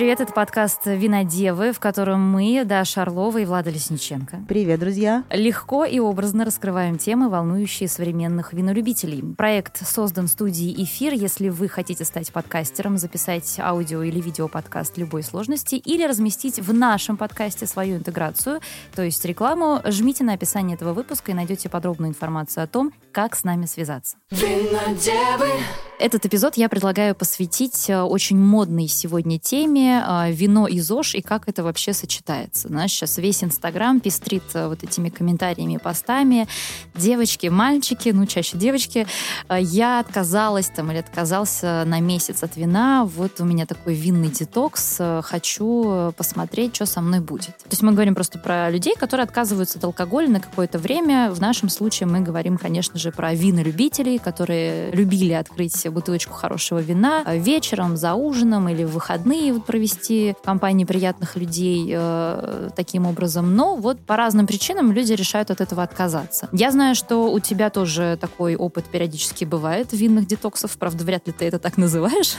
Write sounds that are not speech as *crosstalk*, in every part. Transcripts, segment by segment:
Привет, это подкаст «Винодевы», в котором мы, Даша Орлова и Влада Лесниченко. Привет, друзья. Легко и образно раскрываем темы, волнующие современных винолюбителей. Проект создан студией «Эфир». Если вы хотите стать подкастером, записать аудио или видеоподкаст любой сложности или разместить в нашем подкасте свою интеграцию, то есть рекламу, жмите на описание этого выпуска и найдете подробную информацию о том, как с нами связаться. Винодевы. Этот эпизод я предлагаю посвятить э, очень модной сегодня теме э, вино и ЗОЖ и как это вообще сочетается. Знаешь, сейчас весь Инстаграм пестрит э, вот этими комментариями, постами. Девочки, мальчики, ну, чаще девочки. Я отказалась там или отказался на месяц от вина. Вот у меня такой винный детокс. Хочу посмотреть, что со мной будет. То есть мы говорим просто про людей, которые отказываются от алкоголя на какое-то время. В нашем случае мы говорим, конечно же, про винолюбителей, которые любили открыть бутылочку хорошего вина э, вечером, за ужином или в выходные вот провести в компании приятных людей э, таким образом. Но вот по разным причинам люди решают от этого отказаться. Я знаю, что у тебя тоже такой опыт периодически бывает винных детоксов. Правда, вряд ли ты это так называешь.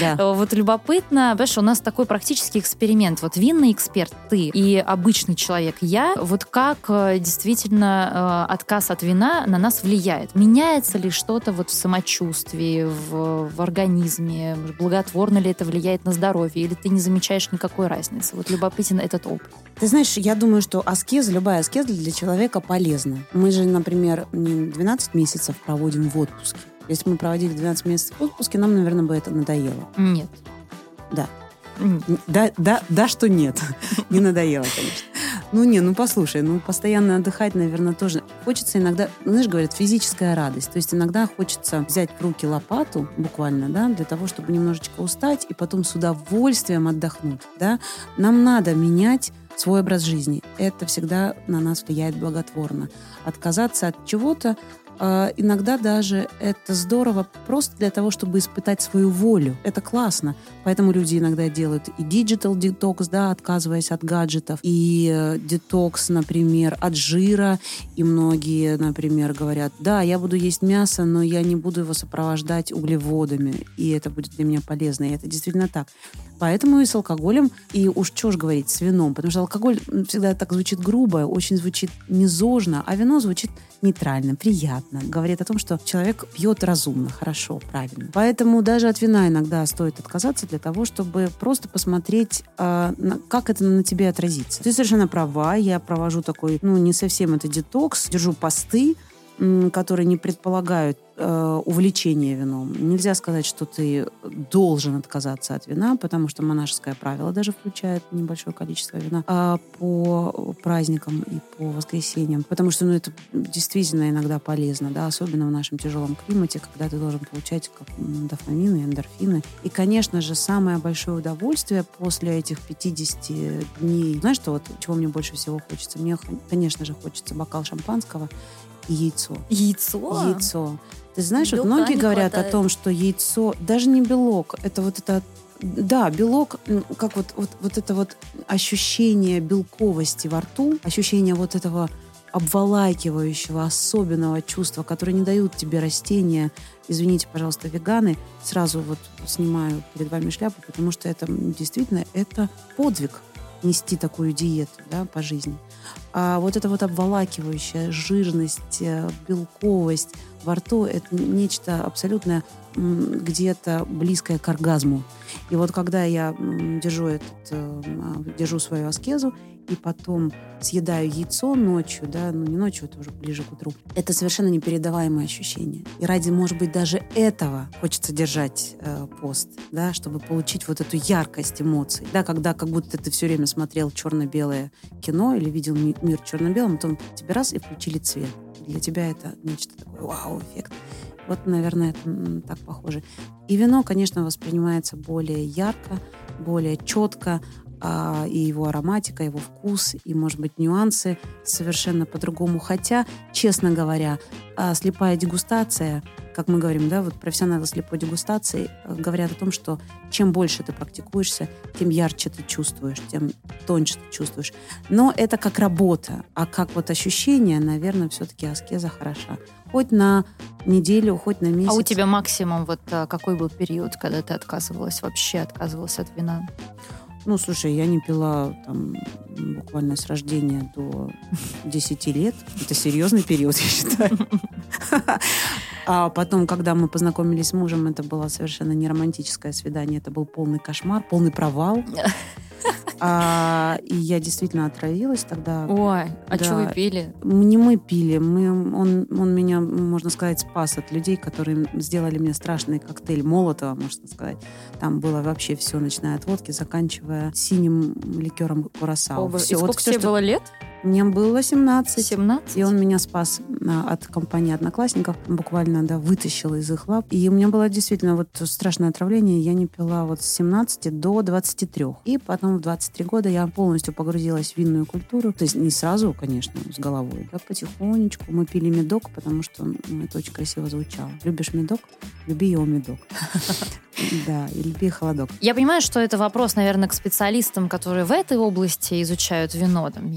Да. *laughs* вот любопытно, знаешь, у нас такой практический эксперимент. Вот винный эксперт ты и обычный человек я. Вот как э, действительно э, отказ от вина на нас влияет? Меняется ли что-то вот в самочувствии, в, в организме? Благотворно ли это влияет на здоровье? Или ты не замечаешь никакой разницы? Вот любопытен этот опыт. Ты знаешь, я думаю, что аскеза, любая аскеза для человека полезна. Мы же, например, не 12 месяцев проводим в отпуске. Если мы проводили 12 месяцев в отпуске, нам, наверное, бы это надоело. Нет. Да. Да, да, да, что нет. *laughs* Не надоело, конечно. Ну не, ну послушай, ну постоянно отдыхать, наверное, тоже. Хочется иногда, ну, знаешь, говорят, физическая радость. То есть иногда хочется взять в руки лопату, буквально, да, для того, чтобы немножечко устать и потом с удовольствием отдохнуть, да. Нам надо менять свой образ жизни. Это всегда на нас влияет благотворно. Отказаться от чего-то иногда даже это здорово просто для того, чтобы испытать свою волю. Это классно. Поэтому люди иногда делают и digital detox, да, отказываясь от гаджетов, и э, детокс, например, от жира. И многие, например, говорят, да, я буду есть мясо, но я не буду его сопровождать углеводами, и это будет для меня полезно. И это действительно так. Поэтому и с алкоголем, и уж что ж говорить, с вином, потому что алкоголь всегда так звучит грубо, очень звучит незожно, а вино звучит нейтрально, приятно, говорит о том, что человек пьет разумно, хорошо, правильно. Поэтому даже от вина иногда стоит отказаться для того, чтобы просто посмотреть, на, как это на тебе отразится. Ты совершенно права, я провожу такой, ну, не совсем это детокс, держу посты, которые не предполагают э, увлечение вином. Нельзя сказать, что ты должен отказаться от вина, потому что монашеское правило даже включает небольшое количество вина а по праздникам и по воскресеньям. Потому что ну, это действительно иногда полезно, да, особенно в нашем тяжелом климате, когда ты должен получать как дофамины, эндорфины. И, конечно же, самое большое удовольствие после этих 50 дней. Знаешь, что вот чего мне больше всего хочется? Мне, конечно же, хочется бокал шампанского яйцо. Яйцо? Яйцо. Ты знаешь, вот многие говорят хватает. о том, что яйцо, даже не белок, это вот это да, белок, как вот, вот, вот это вот ощущение белковости во рту, ощущение вот этого обволакивающего, особенного чувства, которое не дают тебе растения. Извините, пожалуйста, веганы, сразу вот снимаю перед вами шляпу, потому что это действительно это подвиг нести такую диету да, по жизни. А вот эта вот обволакивающая жирность, э, белковость во рту – это нечто абсолютно где-то близкое к оргазму. И вот когда я держу, этот, э, а, держу свою аскезу и потом съедаю яйцо ночью, да, ну не ночью, это уже ближе к утру, это совершенно непередаваемое ощущение. И ради, может быть, даже этого хочется держать э, пост, да, чтобы получить вот эту яркость эмоций, да, когда как будто ты все время смотрел черно-белое кино или видел мир черно-белым, потом тебе раз и включили цвет. Для тебя это нечто такое вау-эффект. Вот, наверное, это так похоже. И вино, конечно, воспринимается более ярко, более четко, а, и его ароматика, его вкус, и, может быть, нюансы совершенно по-другому. Хотя, честно говоря, а, слепая дегустация, как мы говорим, да, вот профессионалы слепой дегустации э, говорят о том, что чем больше ты практикуешься, тем ярче ты чувствуешь, тем тоньше ты чувствуешь. Но это как работа, а как вот ощущение, наверное, все-таки аскеза хороша. Хоть на неделю, хоть на месяц. А у тебя максимум вот а, какой был период, когда ты отказывалась, вообще отказывалась от вина? Ну, слушай, я не пила там буквально с рождения до 10 лет. Это серьезный период, я считаю. А потом, когда мы познакомились с мужем, это было совершенно не романтическое свидание. Это был полный кошмар, полный провал. А, и я действительно отравилась тогда. Ой, а да. что вы пили? Не мы пили. Мы, он, он меня, можно сказать, спас от людей, которые сделали мне страшный коктейль Молотова, можно сказать. Там было вообще все, начиная от водки, заканчивая синим ликером курасао. Все, и сколько вот тебе что... было лет? Мне было 17. 17? И он меня спас а, от компании одноклассников. Буквально, да, вытащил из их лап. И у меня было действительно вот страшное отравление. Я не пила вот с 17 до 23. И потом в 23 года я полностью погрузилась в винную культуру. То есть не сразу, конечно, с головой. Да, потихонечку. Мы пили медок, потому что ну, это очень красиво звучало. Любишь медок? Люби его медок. *laughs* Да, и люби холодок. Я понимаю, что это вопрос, наверное, к специалистам, которые в этой области изучают вино, там,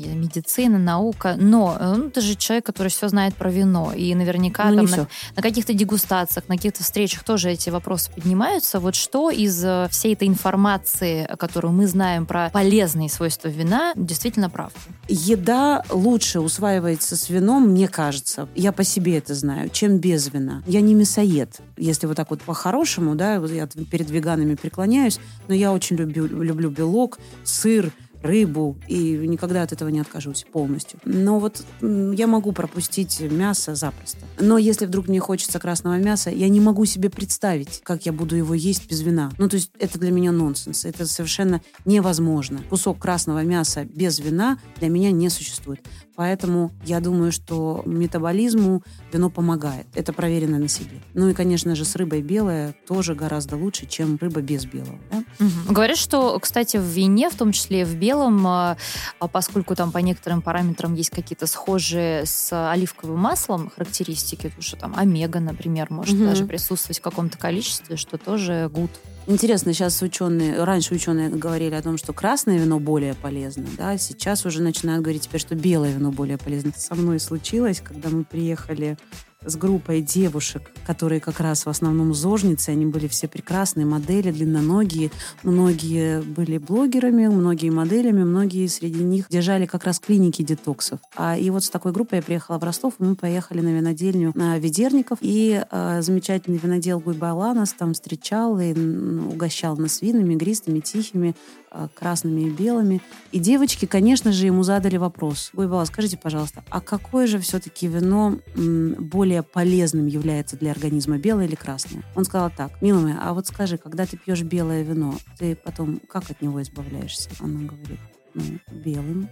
медицина, наука, но э, ну, ты же человек, который все знает про вино, и наверняка ну, там, на, на каких-то дегустациях, на каких-то встречах тоже эти вопросы поднимаются. Вот что из э, всей этой информации, которую мы знаем про полезные свойства вина, действительно правда? Еда лучше усваивается с вином, мне кажется, я по себе это знаю, чем без вина. Я не мясоед, если вот так вот по-хорошему, да, я перед веганами преклоняюсь, но я очень люблю, люблю белок, сыр, рыбу, и никогда от этого не откажусь полностью. Но вот я могу пропустить мясо запросто. Но если вдруг мне хочется красного мяса, я не могу себе представить, как я буду его есть без вина. Ну, то есть это для меня нонсенс. Это совершенно невозможно. Кусок красного мяса без вина для меня не существует. Поэтому я думаю, что метаболизму вино помогает. Это проверено на себе. Ну и, конечно же, с рыбой белая тоже гораздо лучше, чем рыба без белого. Да? Угу. Говорят, что, кстати, в вине, в том числе в белом, а, а поскольку там по некоторым параметрам есть какие-то схожие с оливковым маслом характеристики, потому что там омега, например, может угу. даже присутствовать в каком-то количестве, что тоже гуд. Интересно, сейчас ученые, раньше ученые говорили о том, что красное вино более полезно, да, сейчас уже начинают говорить теперь, что белое вино более полезно. Со мной случилось, когда мы приехали с группой девушек, которые как раз в основном зожницы, они были все прекрасные модели, длинноногие. Многие были блогерами, многие моделями, многие среди них держали как раз клиники детоксов. А, и вот с такой группой я приехала в Ростов, и мы поехали на винодельню на Ведерников, и а, замечательный винодел Гуйбала нас там встречал и угощал нас винами, игристыми, тихими, а, красными и белыми. И девочки, конечно же, ему задали вопрос. Гуйбала, скажите, пожалуйста, а какое же все-таки вино более полезным является для организма, белое или красное? Он сказал так, милая моя, а вот скажи, когда ты пьешь белое вино, ты потом как от него избавляешься? Она говорит, ну, белым.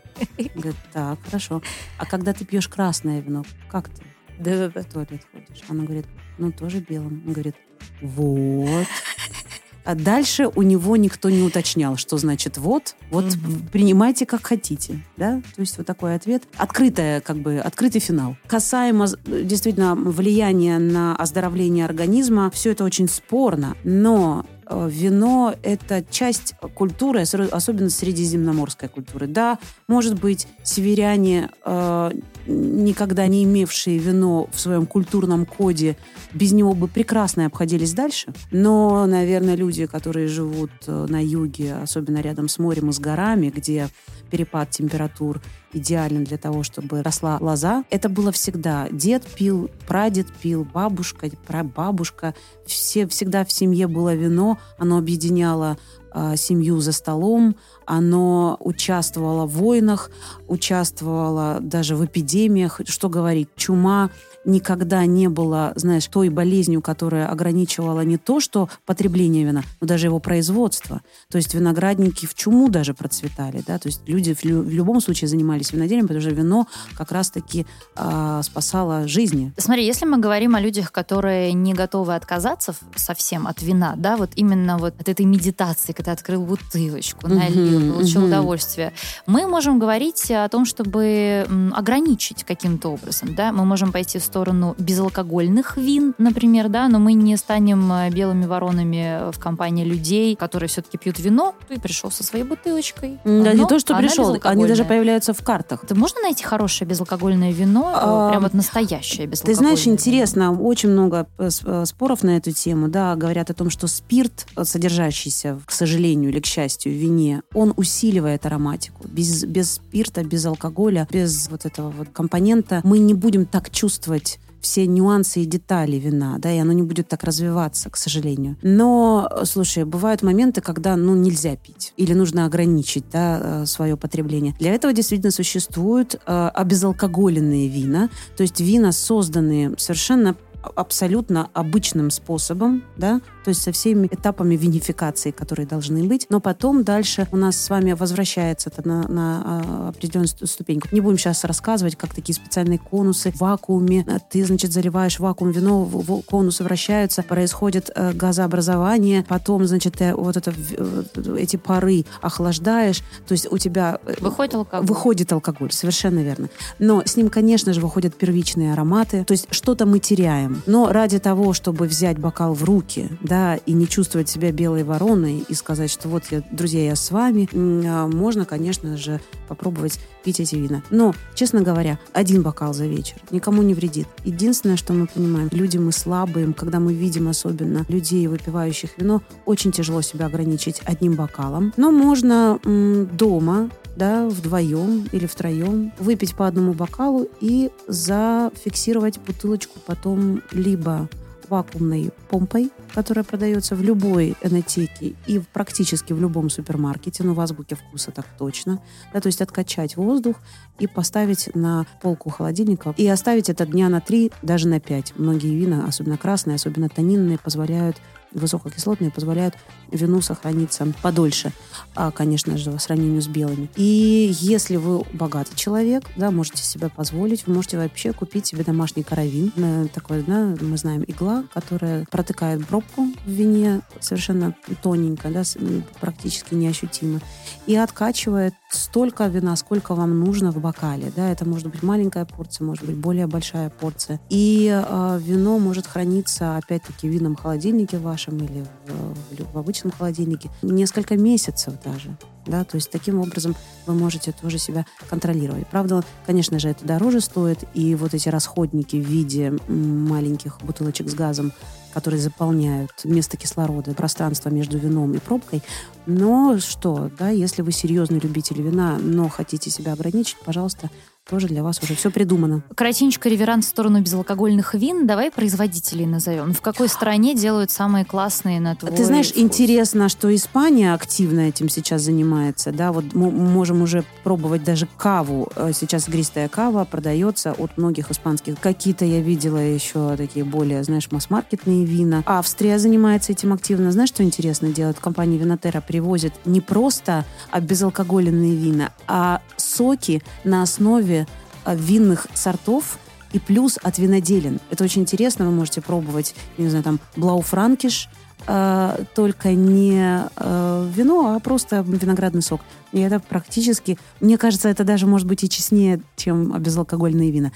Говорит, так, хорошо. А когда ты пьешь красное вино, как ты? Да-да-да. В туалет ходишь. Она говорит, ну, тоже белым. Он говорит, вот. А дальше у него никто не уточнял, что значит вот, вот mm-hmm. принимайте как хотите, да, то есть вот такой ответ, открытая как бы открытый финал. Касаемо действительно влияния на оздоровление организма, все это очень спорно, но э, вино – это часть культуры, особенно средиземноморской культуры. Да, может быть, северяне, э, никогда не имевшие вино в своем культурном коде, без него бы прекрасно обходились дальше. Но, наверное, люди, которые живут э, на юге, особенно рядом с морем и с горами, где перепад температур идеален для того, чтобы росла лоза. Это было всегда. Дед пил, прадед пил, бабушка, прабабушка. Все, всегда в семье было вино. Оно объединяло э, семью за столом, оно участвовало в войнах, участвовало даже в эпидемиях. Что говорить, чума никогда не было, знаешь, той болезнью, которая ограничивала не то, что потребление вина, но даже его производство. То есть виноградники в чуму даже процветали, да, то есть люди в, в любом случае занимались виноделием, потому что вино как раз-таки э, спасало жизни. Смотри, если мы говорим о людях, которые не готовы отказаться совсем от вина, да, вот именно вот от этой медитации, это открыл бутылочку, налил, получил удовольствие. Мы можем говорить о том, чтобы ограничить каким-то образом, да, мы можем пойти в сторону безалкогольных вин, например, да, но мы не станем э, белыми воронами в компании людей, которые все-таки пьют вино, ты пришел со своей бутылочкой. Да, не то, что пришел, они даже появляются в картах. Ты можно найти хорошее безалкогольное вино, а, прям вот настоящее безалкогольное? Ты знаешь, интересно, очень много э, э, споров на эту тему, да, говорят о том, что спирт, содержащийся, к сожалению или к счастью, в вине, он усиливает ароматику. Без, без спирта, без алкоголя, без вот этого вот компонента мы не будем так чувствовать все нюансы и детали вина, да, и оно не будет так развиваться, к сожалению. Но, слушай, бывают моменты, когда, ну, нельзя пить или нужно ограничить, да, э, свое потребление. Для этого действительно существуют э, обезалкоголенные вина, то есть вина, созданные совершенно абсолютно обычным способом, да, то есть со всеми этапами винификации, которые должны быть. Но потом дальше у нас с вами возвращается это на, на а, определенную ступеньку. Не будем сейчас рассказывать, как такие специальные конусы в вакууме. Ты, значит, заливаешь вакуум вино, конусы вращаются, происходит э, газообразование, потом, значит, ты вот это, э, эти пары охлаждаешь, то есть у тебя... Э, выходит алкоголь. Выходит алкоголь, совершенно верно. Но с ним, конечно же, выходят первичные ароматы, то есть что-то мы теряем. Но ради того, чтобы взять бокал в руки, да, и не чувствовать себя белой вороной и сказать, что вот, я, друзья, я с вами, а, можно, конечно же, попробовать пить эти вина. Но, честно говоря, один бокал за вечер никому не вредит. Единственное, что мы понимаем, люди мы слабые, когда мы видим особенно людей, выпивающих вино, очень тяжело себя ограничить одним бокалом. Но можно дома да, вдвоем или втроем, выпить по одному бокалу и зафиксировать бутылочку потом либо вакуумной помпой, которая продается в любой энотеке и практически в любом супермаркете, ну, в азбуке вкуса так точно. Да, то есть откачать воздух и поставить на полку холодильника и оставить это дня на три, даже на пять. Многие вина, особенно красные, особенно тонинные, позволяют высококислотные позволяют вину сохраниться подольше, а, конечно же, в сравнении с белыми. И если вы богатый человек, да, можете себе позволить, вы можете вообще купить себе домашний каравин. Э, такой, да, мы знаем, игла, которая протыкает пробку в вине совершенно тоненько, да, практически неощутимо, и откачивает столько вина, сколько вам нужно в бокале. Да, это может быть маленькая порция, может быть более большая порция. И э, вино может храниться, опять-таки, в винном холодильнике вашем или в, в обычном холодильнике несколько месяцев даже. Да, то есть таким образом вы можете тоже себя контролировать. Правда, конечно же, это дороже стоит, и вот эти расходники в виде маленьких бутылочек с газом которые заполняют вместо кислорода пространство между вином и пробкой. Но что, да, если вы серьезный любитель вина, но хотите себя ограничить, пожалуйста, тоже для вас уже все придумано. Коротенько реверанс в сторону безалкогольных вин. Давай производителей назовем. В какой стране делают самые классные на твой Ты знаешь, вкус? интересно, что Испания активно этим сейчас занимается. Да, вот мы можем уже пробовать даже каву. Э, сейчас игристая кава продается от многих испанских. Какие-то я видела еще такие более, знаешь, масс-маркетные вина. Австрия занимается этим активно. Знаешь, что интересно делает? Компания Винотера привозит не просто безалкогольные вина, а соки на основе Э, винных сортов и плюс от виноделин. Это очень интересно, вы можете пробовать, не знаю, там, Блауфранкиш, э, только не э, вино, а просто виноградный сок. И это практически, мне кажется, это даже может быть и честнее, чем безалкогольные вина.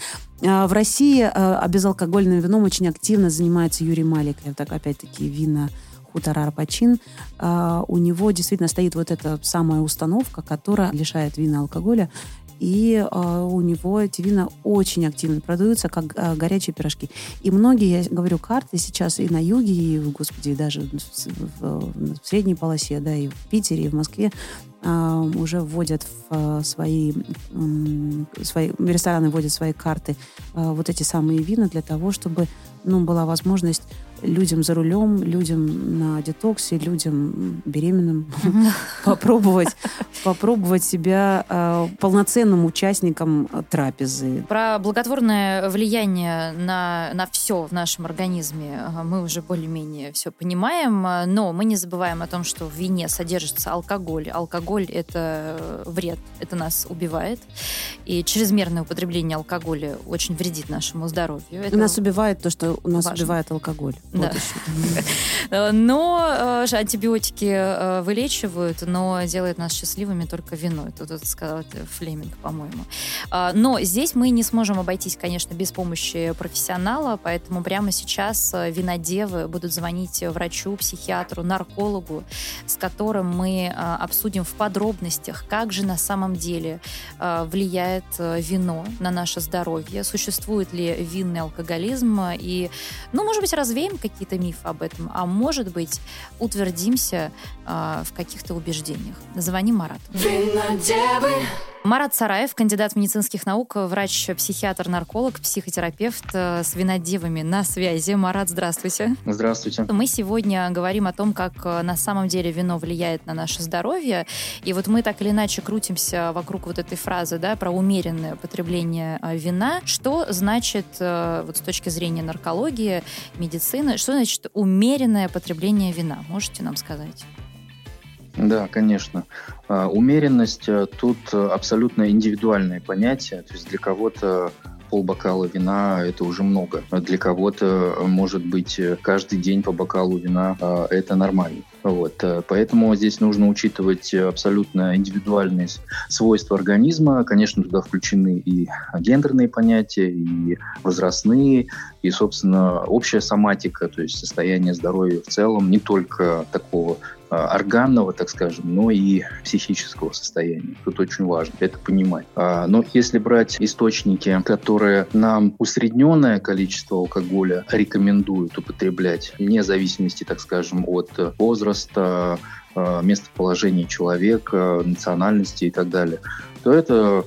А в России э, безалкогольным вином очень активно занимается Юрий Малик. Это опять-таки вина хутор Арпачин, э, у него действительно стоит вот эта самая установка, которая лишает вина алкоголя и э, у него эти вина очень активно продаются, как э, горячие пирожки. И многие, я говорю, карты сейчас и на юге, и, господи, и даже в, в, в средней полосе, да, и в Питере, и в Москве э, уже вводят в свои, свои рестораны вводят свои карты вот эти самые вина для того, чтобы ну, была возможность людям за рулем, людям на детоксе, людям беременным *laughs* попробовать попробовать себя э, полноценным участником трапезы. Про благотворное влияние на, на все в нашем организме э, мы уже более-менее все понимаем, э, но мы не забываем о том, что в вине содержится алкоголь. Алкоголь — это вред, это нас убивает. И чрезмерное употребление алкоголя очень вредит нашему здоровью. Это нас убивает то, что у нас важно. убивает алкоголь. Да. Вот но антибиотики вылечивают, но делает нас счастливыми только вино. Это тут сказал Флеминг, по-моему. А, но здесь мы не сможем обойтись, конечно, без помощи профессионала, поэтому прямо сейчас э, винодевы будут звонить врачу, психиатру, наркологу, с которым мы э, обсудим в подробностях, как же на самом деле э, влияет вино на наше здоровье, существует ли винный алкоголизм, и, ну, может быть, развеем какие-то мифы об этом, а может быть, утвердимся в каких-то убеждениях. Звони Марату. Винодевы. Марат Сараев, кандидат медицинских наук, врач-психиатр, нарколог, психотерапевт э, с винодевами на связи. Марат, здравствуйте. Здравствуйте. Мы сегодня говорим о том, как э, на самом деле вино влияет на наше здоровье. И вот мы так или иначе крутимся вокруг вот этой фразы, да, про умеренное потребление э, вина. Что значит, вот с точки зрения наркологии, медицины, что значит умеренное потребление вина? Можете нам сказать? Да, конечно. А, умеренность э, тут абсолютно индивидуальное понятие. То есть для кого-то полбокала вина – это уже много. Для кого-то, может быть, каждый день по бокалу вина а, – это нормально. Вот. Э, поэтому здесь нужно учитывать абсолютно индивидуальные свойства организма. Конечно, туда включены и гендерные понятия, и возрастные, и, собственно, общая соматика, то есть состояние здоровья в целом, не только такого органного, так скажем, но и психического состояния. Тут очень важно это понимать. А, но если брать источники, которые нам усредненное количество алкоголя рекомендуют употреблять, вне зависимости, так скажем, от возраста, а, местоположения человека, национальности и так далее, то это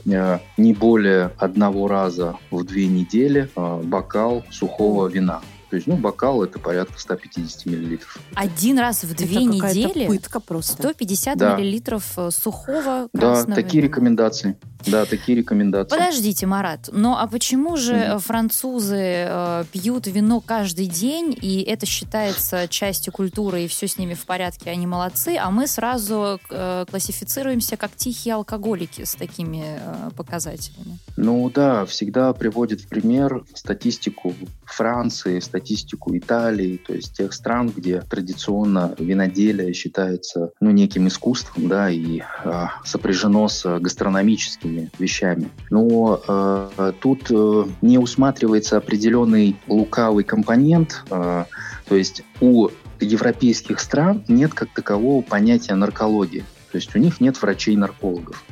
не более одного раза в две недели бокал сухого вина. То есть, ну, бокал это порядка 150 миллилитров. Один раз в две это недели? пытка просто. 150 да. миллилитров э, сухого Да, такие рекомендации. Да, такие рекомендации. Подождите, Марат, ну а почему же mm-hmm. французы э, пьют вино каждый день, и это считается частью культуры, и все с ними в порядке, они молодцы, а мы сразу э, классифицируемся как тихие алкоголики с такими э, показателями? Ну да, всегда приводит в пример статистику Франции, статистику Италии, то есть тех стран, где традиционно виноделие считается ну, неким искусством, да, и э, сопряжено с гастрономическими этими вещами. Но э, тут э, не усматривается определенный лукавый компонент, э, то есть у европейских стран нет как такового понятия наркологии. То есть у них нет врачей-наркологов.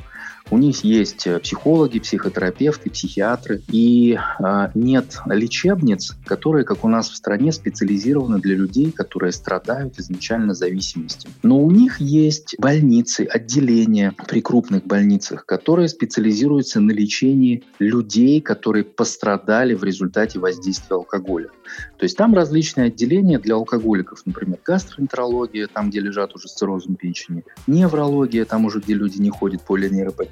У них есть э, психологи, психотерапевты, психиатры. И э, нет лечебниц, которые, как у нас в стране, специализированы для людей, которые страдают изначально зависимостью. Но у них есть больницы, отделения при крупных больницах, которые специализируются на лечении людей, которые пострадали в результате воздействия алкоголя. То есть там различные отделения для алкоголиков, например, гастроэнтерология, там, где лежат уже с циррозом печени, неврология, там уже, где люди не ходят,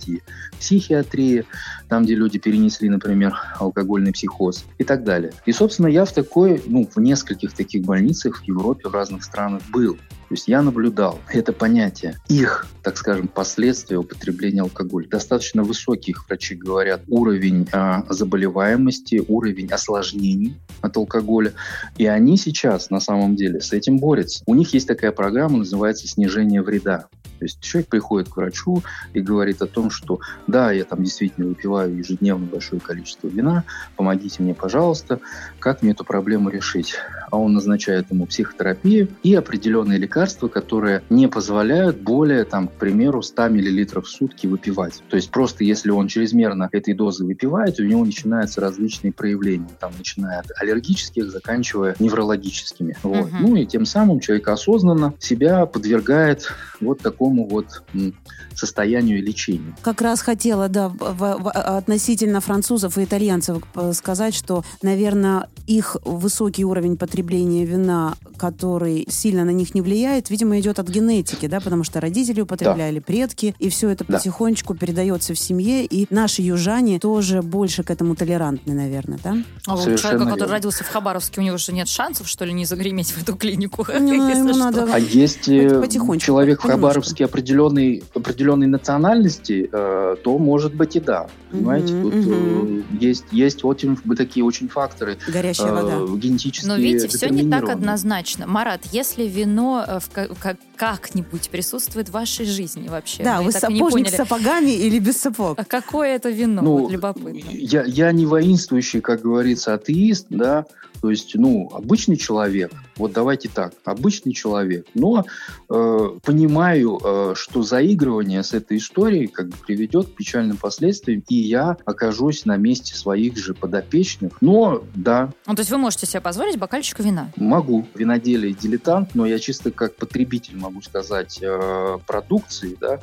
полинейропатия, психиатрия, там, где люди перенесли, например, алкогольный психоз и так далее. И, собственно, я в такой, ну, в нескольких таких больницах в Европе, в разных странах был. То есть я наблюдал *laughs* это понятие, их, так скажем, последствия употребления алкоголя. Достаточно высокий, их врачи говорят, уровень э, заболеваемости, уровень осложнений от алкоголя. И они сейчас на самом деле с этим борются. У них есть такая программа, называется «Снижение вреда». То есть человек приходит к врачу и говорит о том, что да, я там действительно выпиваю ежедневно большое количество вина, помогите мне, пожалуйста, как мне эту проблему решить. А он назначает ему психотерапию и определенные лекарства, которые не позволяют более, там, к примеру, 100 мл в сутки выпивать. То есть просто если он чрезмерно этой дозы выпивает, у него начинаются различные проявления, там, начиная от аллергических, заканчивая неврологическими. Вот. Uh-huh. Ну и тем самым человек осознанно себя подвергает вот такому вот состоянию лечения. Как раз хотела, да, в, в, относительно французов и итальянцев сказать, что, наверное, их высокий уровень потребления вина, который сильно на них не влияет, видимо, идет от генетики, да, потому что родители употребляли, да. предки, и все это да. потихонечку передается в семье, и наши южане тоже больше к этому толерантны, наверное, да? А у человека, который родился в Хабаровске, у него же нет шансов, что ли, не загреметь в эту клинику? Ну, *laughs* ему надо... А есть э, человек в Хабаровске определенной, определенной национальности, э, то, может быть, и да. Понимаете, тут э, есть, есть очень, такие очень факторы. Горячая вода. Генетические Но видите, все не так однозначно. Марат, если вино в, как, как-нибудь присутствует в вашей жизни вообще? Да, вы, вы сапожник с сапогами или без сапог? А какое это вино? Ну, вот любопытно. Я, я не воинствующий, как говорится, атеист, да, то есть, ну, обычный человек, вот давайте так, обычный человек, но э, понимаю, э, что заигрывание с этой историей как бы приведет к печальным последствиям, и я окажусь на месте своих же подопечных. Но да. Ну, то есть вы можете себе позволить бокальчик вина? Могу. Виноделие дилетант, но я чисто как потребитель могу сказать э, продукции, да,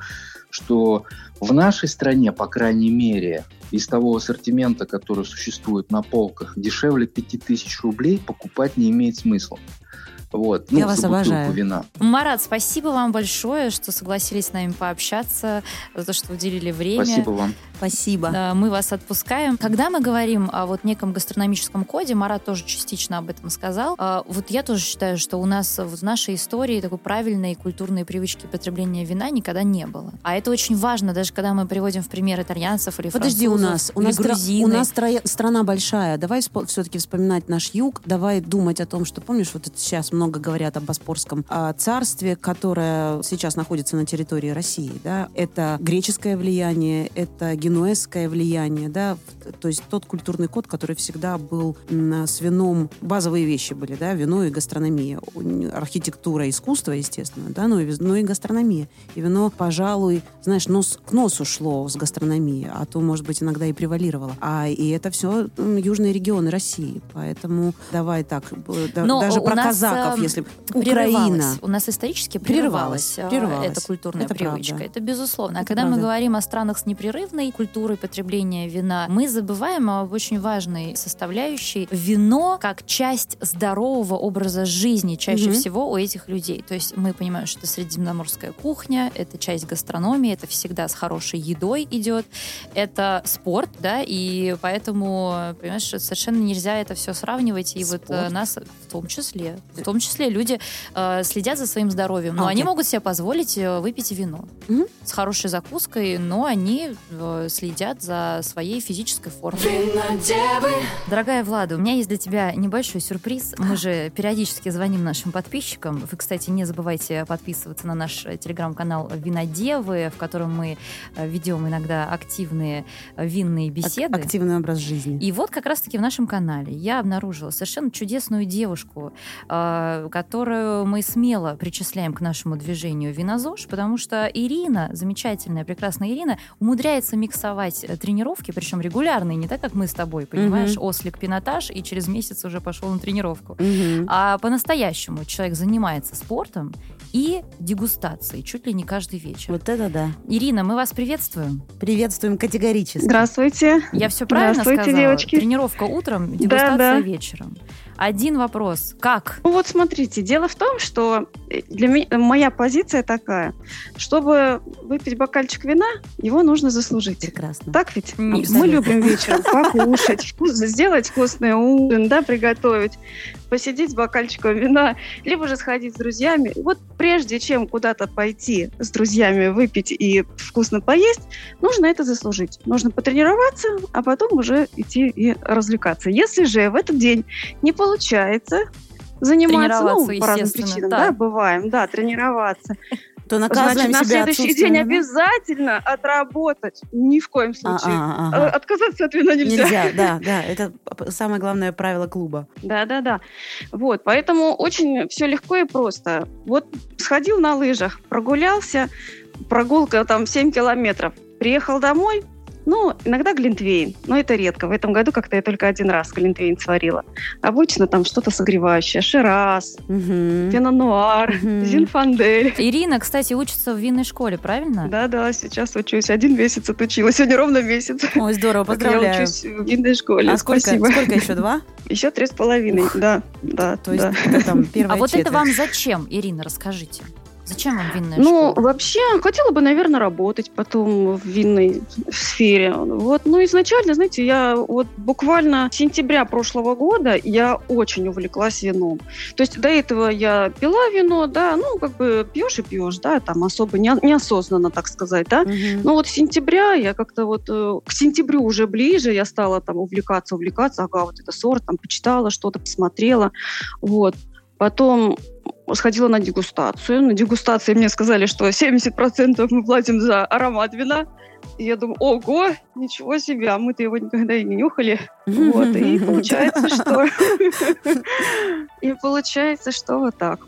что в нашей стране, по крайней мере, из того ассортимента, который существует на полках, дешевле 5000 рублей покупать не имеет смысла. Вот. Ну, Я вас обожаю. Вина. Марат, спасибо вам большое, что согласились с нами пообщаться, за то, что уделили время. Спасибо вам. Спасибо. Мы вас отпускаем. Когда мы говорим о вот неком гастрономическом коде, Марат тоже частично об этом сказал, а, вот я тоже считаю, что у нас в нашей истории такой правильной культурной привычки потребления вина никогда не было. А это очень важно, даже когда мы приводим в пример итальянцев или Подожди, у нас, у нас, грузины. у нас страна большая. Давай все-таки вспоминать наш юг, давай думать о том, что, помнишь, вот сейчас много говорят о Боспорском царстве, которое сейчас находится на территории России, да, это греческое влияние, это генуэзское влияние, да, то есть тот культурный код, который всегда был с вином, базовые вещи были, да, вино и гастрономия, архитектура, искусство, естественно, да, но и, но и гастрономия. И вино, пожалуй, знаешь, нос к носу шло с гастрономией, а то, может быть, иногда и превалировало. А и это все южные регионы России, поэтому давай так, но даже про нас, казаков, эм, если Украина. У нас исторически прерывалась, прерывалась, прерывалась. эта культурная это привычка. Правда. Это безусловно. А это когда правда. мы говорим о странах с непрерывной культурой потребления вина, мы забываем об очень важной составляющей. Вино как часть здорового образа жизни чаще угу. всего у этих людей. То есть мы понимаем, что это средиземноморская кухня, это часть гастрономии, это всегда с хорошей едой идет, это спорт, да, и поэтому, понимаешь, совершенно нельзя это все сравнивать. И спорт. вот э, нас в том числе, в том числе люди э, следят за своим здоровьем, но okay. они могут себе позволить э, выпить вино mm-hmm. с хорошей закуской, но они э, следят за своей физической формой. Дорогая Влада, у меня есть для тебя небольшой сюрприз. Мы же периодически звоним нашим подписчикам. Вы, кстати, не забывайте подписываться на наш телеграм-канал Винодевы, в котором мы э, ведем иногда активные э, винные беседы. Активный образ жизни. И вот как раз-таки в нашем канале я обнаружила совершенно чудесную девушку, которую мы смело причисляем к нашему движению Винозож, потому что Ирина, замечательная, прекрасная Ирина, умудряется миксовать э, тренировки, причем регулярные, не так, как мы с тобой, понимаешь, угу. ослик пинотаж, и через месяц уже пошел на тренировку. Угу. А по-настоящему человек занимается спортом и дегустацией чуть ли не каждый вечер. Вот это да. Ирина, мы вас приветствуем. Приветствуем категорически. Здравствуйте. Я все правильно Здравствуйте, сказала? девочки. Тренировка утром, дегустация да, да. вечером. Один вопрос. Как? Ну вот смотрите, дело в том, что для меня моя позиция такая, чтобы выпить бокальчик вина, его нужно заслужить. Прекрасно. Так ведь? Абсолютно. Мы любим вечером *laughs* покушать, вкус, сделать вкусный ужин, да, приготовить, посидеть с бокальчиком вина, либо же сходить с друзьями. Вот прежде чем куда-то пойти с друзьями выпить и вкусно поесть, нужно это заслужить. Нужно потренироваться, а потом уже идти и развлекаться. Если же в этот день не получается заниматься, ну, по разным причинам, да. да, бываем, да, тренироваться, то наказываем Значит, на следующий день обязательно отработать. Ни в коем случае. А, а, ага. Отказаться от вина нельзя. Нельзя, *laughs* да, да. Это самое главное правило клуба. Да, да, да. Вот, поэтому очень все легко и просто. Вот сходил на лыжах, прогулялся, прогулка там 7 километров, приехал домой, Ну, иногда глинтвейн, но это редко. В этом году как-то я только один раз глинтвейн сварила. Обычно там что-то согревающее. Шираз, угу. пино-нуар, угу. зинфандель. Ирина, кстати, учится в винной школе, правильно? Да-да, сейчас учусь. Один месяц отучилась. Сегодня ровно месяц. Ой, здорово, поздравляю. Я учусь в винной школе. А сколько, Спасибо. сколько еще? Два? Еще три с половиной, да. да То есть да. это там первая А вот это вам зачем, Ирина, расскажите? Зачем вам винная ну, школа? Ну, вообще, хотела бы, наверное, работать потом в винной сфере. Вот, ну, изначально, знаете, я вот буквально с сентября прошлого года я очень увлеклась вином. То есть до этого я пила вино, да, ну, как бы пьешь и пьешь, да, там особо не, неосознанно, так сказать, да. Угу. Но вот с сентября я как-то вот э, к сентябрю уже ближе я стала там увлекаться, увлекаться, ага, вот это сорт, там почитала что-то, посмотрела, вот. Потом сходила на дегустацию. На дегустации мне сказали, что 70% мы платим за аромат вина. И я думаю, ого, ничего себе, а мы-то его никогда и не нюхали. Вот, и *laughs* получается, что... *laughs* И получается, что вот так.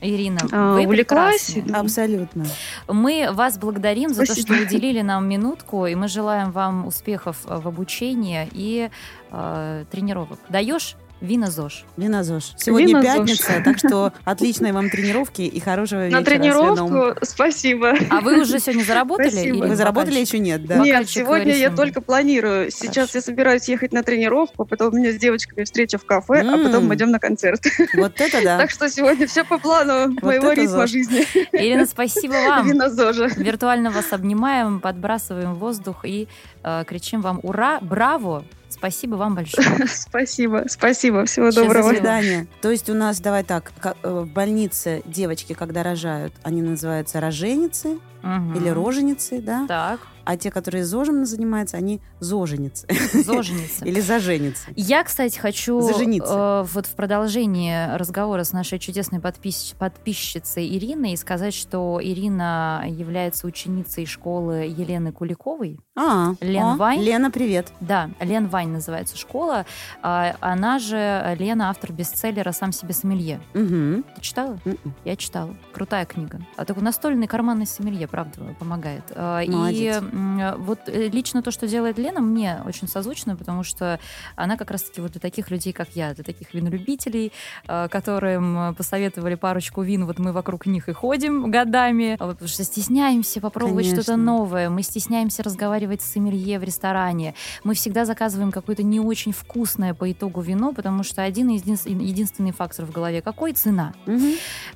Ирина, а, вы увлеклась? Абсолютно. Мы вас благодарим Спасибо. за то, что уделили нам минутку, и мы желаем вам успехов в обучении и э, тренировок. Даешь Вина ЗОЖ. Вина ЗОЖ. Сегодня Вина пятница, ЗОЖ. так что отличной вам тренировки и хорошего вечера. На тренировку спасибо. А вы уже сегодня заработали? Спасибо. Вы заработали еще нет, да? Нет, сегодня я только планирую. Сейчас я собираюсь ехать на тренировку, потом у меня с девочками встреча в кафе, а потом мы идем на концерт. Вот это да. Так что сегодня все по плану моего ритма жизни. Ирина, спасибо вам. Вина ЗОЖа. Виртуально вас обнимаем, подбрасываем воздух и э, кричим вам «Ура! Браво!» Спасибо вам большое. *laughs* Спасибо, спасибо. Всего доброго. До свидания. То есть у нас, давай так, э, в больнице девочки, когда рожают, они называются роженицы или роженицы, да? Так а те, которые зожем занимаются, они зоженицы. Зоженицы. *laughs* Или заженицы. Я, кстати, хочу э, вот в продолжении разговора с нашей чудесной подпис подписчицей Ириной сказать, что Ирина является ученицей школы Елены Куликовой. А, Лен о, Вайн. Лена, привет. Да, Лен Вайн называется школа. А, она же Лена, автор бестселлера «Сам себе сомелье». Угу. Ты читала? Mm-mm. Я читала. Крутая книга. А такой настольный карманный сомелье, правда, помогает. А, Молодец. И вот э, лично то, что делает Лена, мне очень созвучно, потому что она как раз-таки вот для таких людей, как я, для таких винолюбителей, э, которым посоветовали парочку вин, вот мы вокруг них и ходим годами, а потому что стесняемся попробовать что-то новое, мы стесняемся разговаривать с сомелье в ресторане, мы всегда заказываем какое-то не очень вкусное по итогу вино, потому что один единственный, единственный фактор в голове какой? Цена. Угу.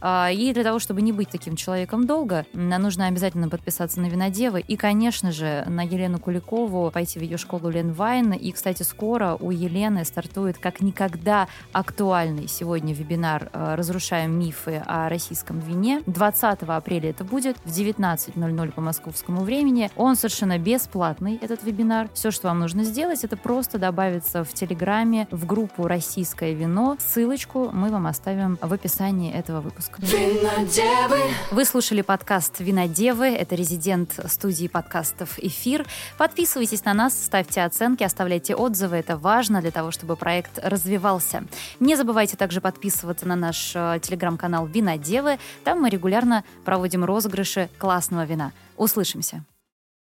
И для того, чтобы не быть таким человеком долго, нужно обязательно подписаться на винодевы и, конечно же, на Елену Куликову, пойти в ее школу Лен Вайн. И, кстати, скоро у Елены стартует как никогда актуальный сегодня вебинар э, «Разрушаем мифы о российском вине». 20 апреля это будет в 19.00 по московскому времени. Он совершенно бесплатный, этот вебинар. Все, что вам нужно сделать, это просто добавиться в Телеграме в группу «Российское вино». Ссылочку мы вам оставим в описании этого выпуска. Винодевы. Вы слушали подкаст «Винодевы». Это резидент студии подкастов «Эфир». Подписывайтесь на нас, ставьте оценки, оставляйте отзывы. Это важно для того, чтобы проект развивался. Не забывайте также подписываться на наш э, телеграм-канал «Винодевы». Там мы регулярно проводим розыгрыши классного вина. Услышимся!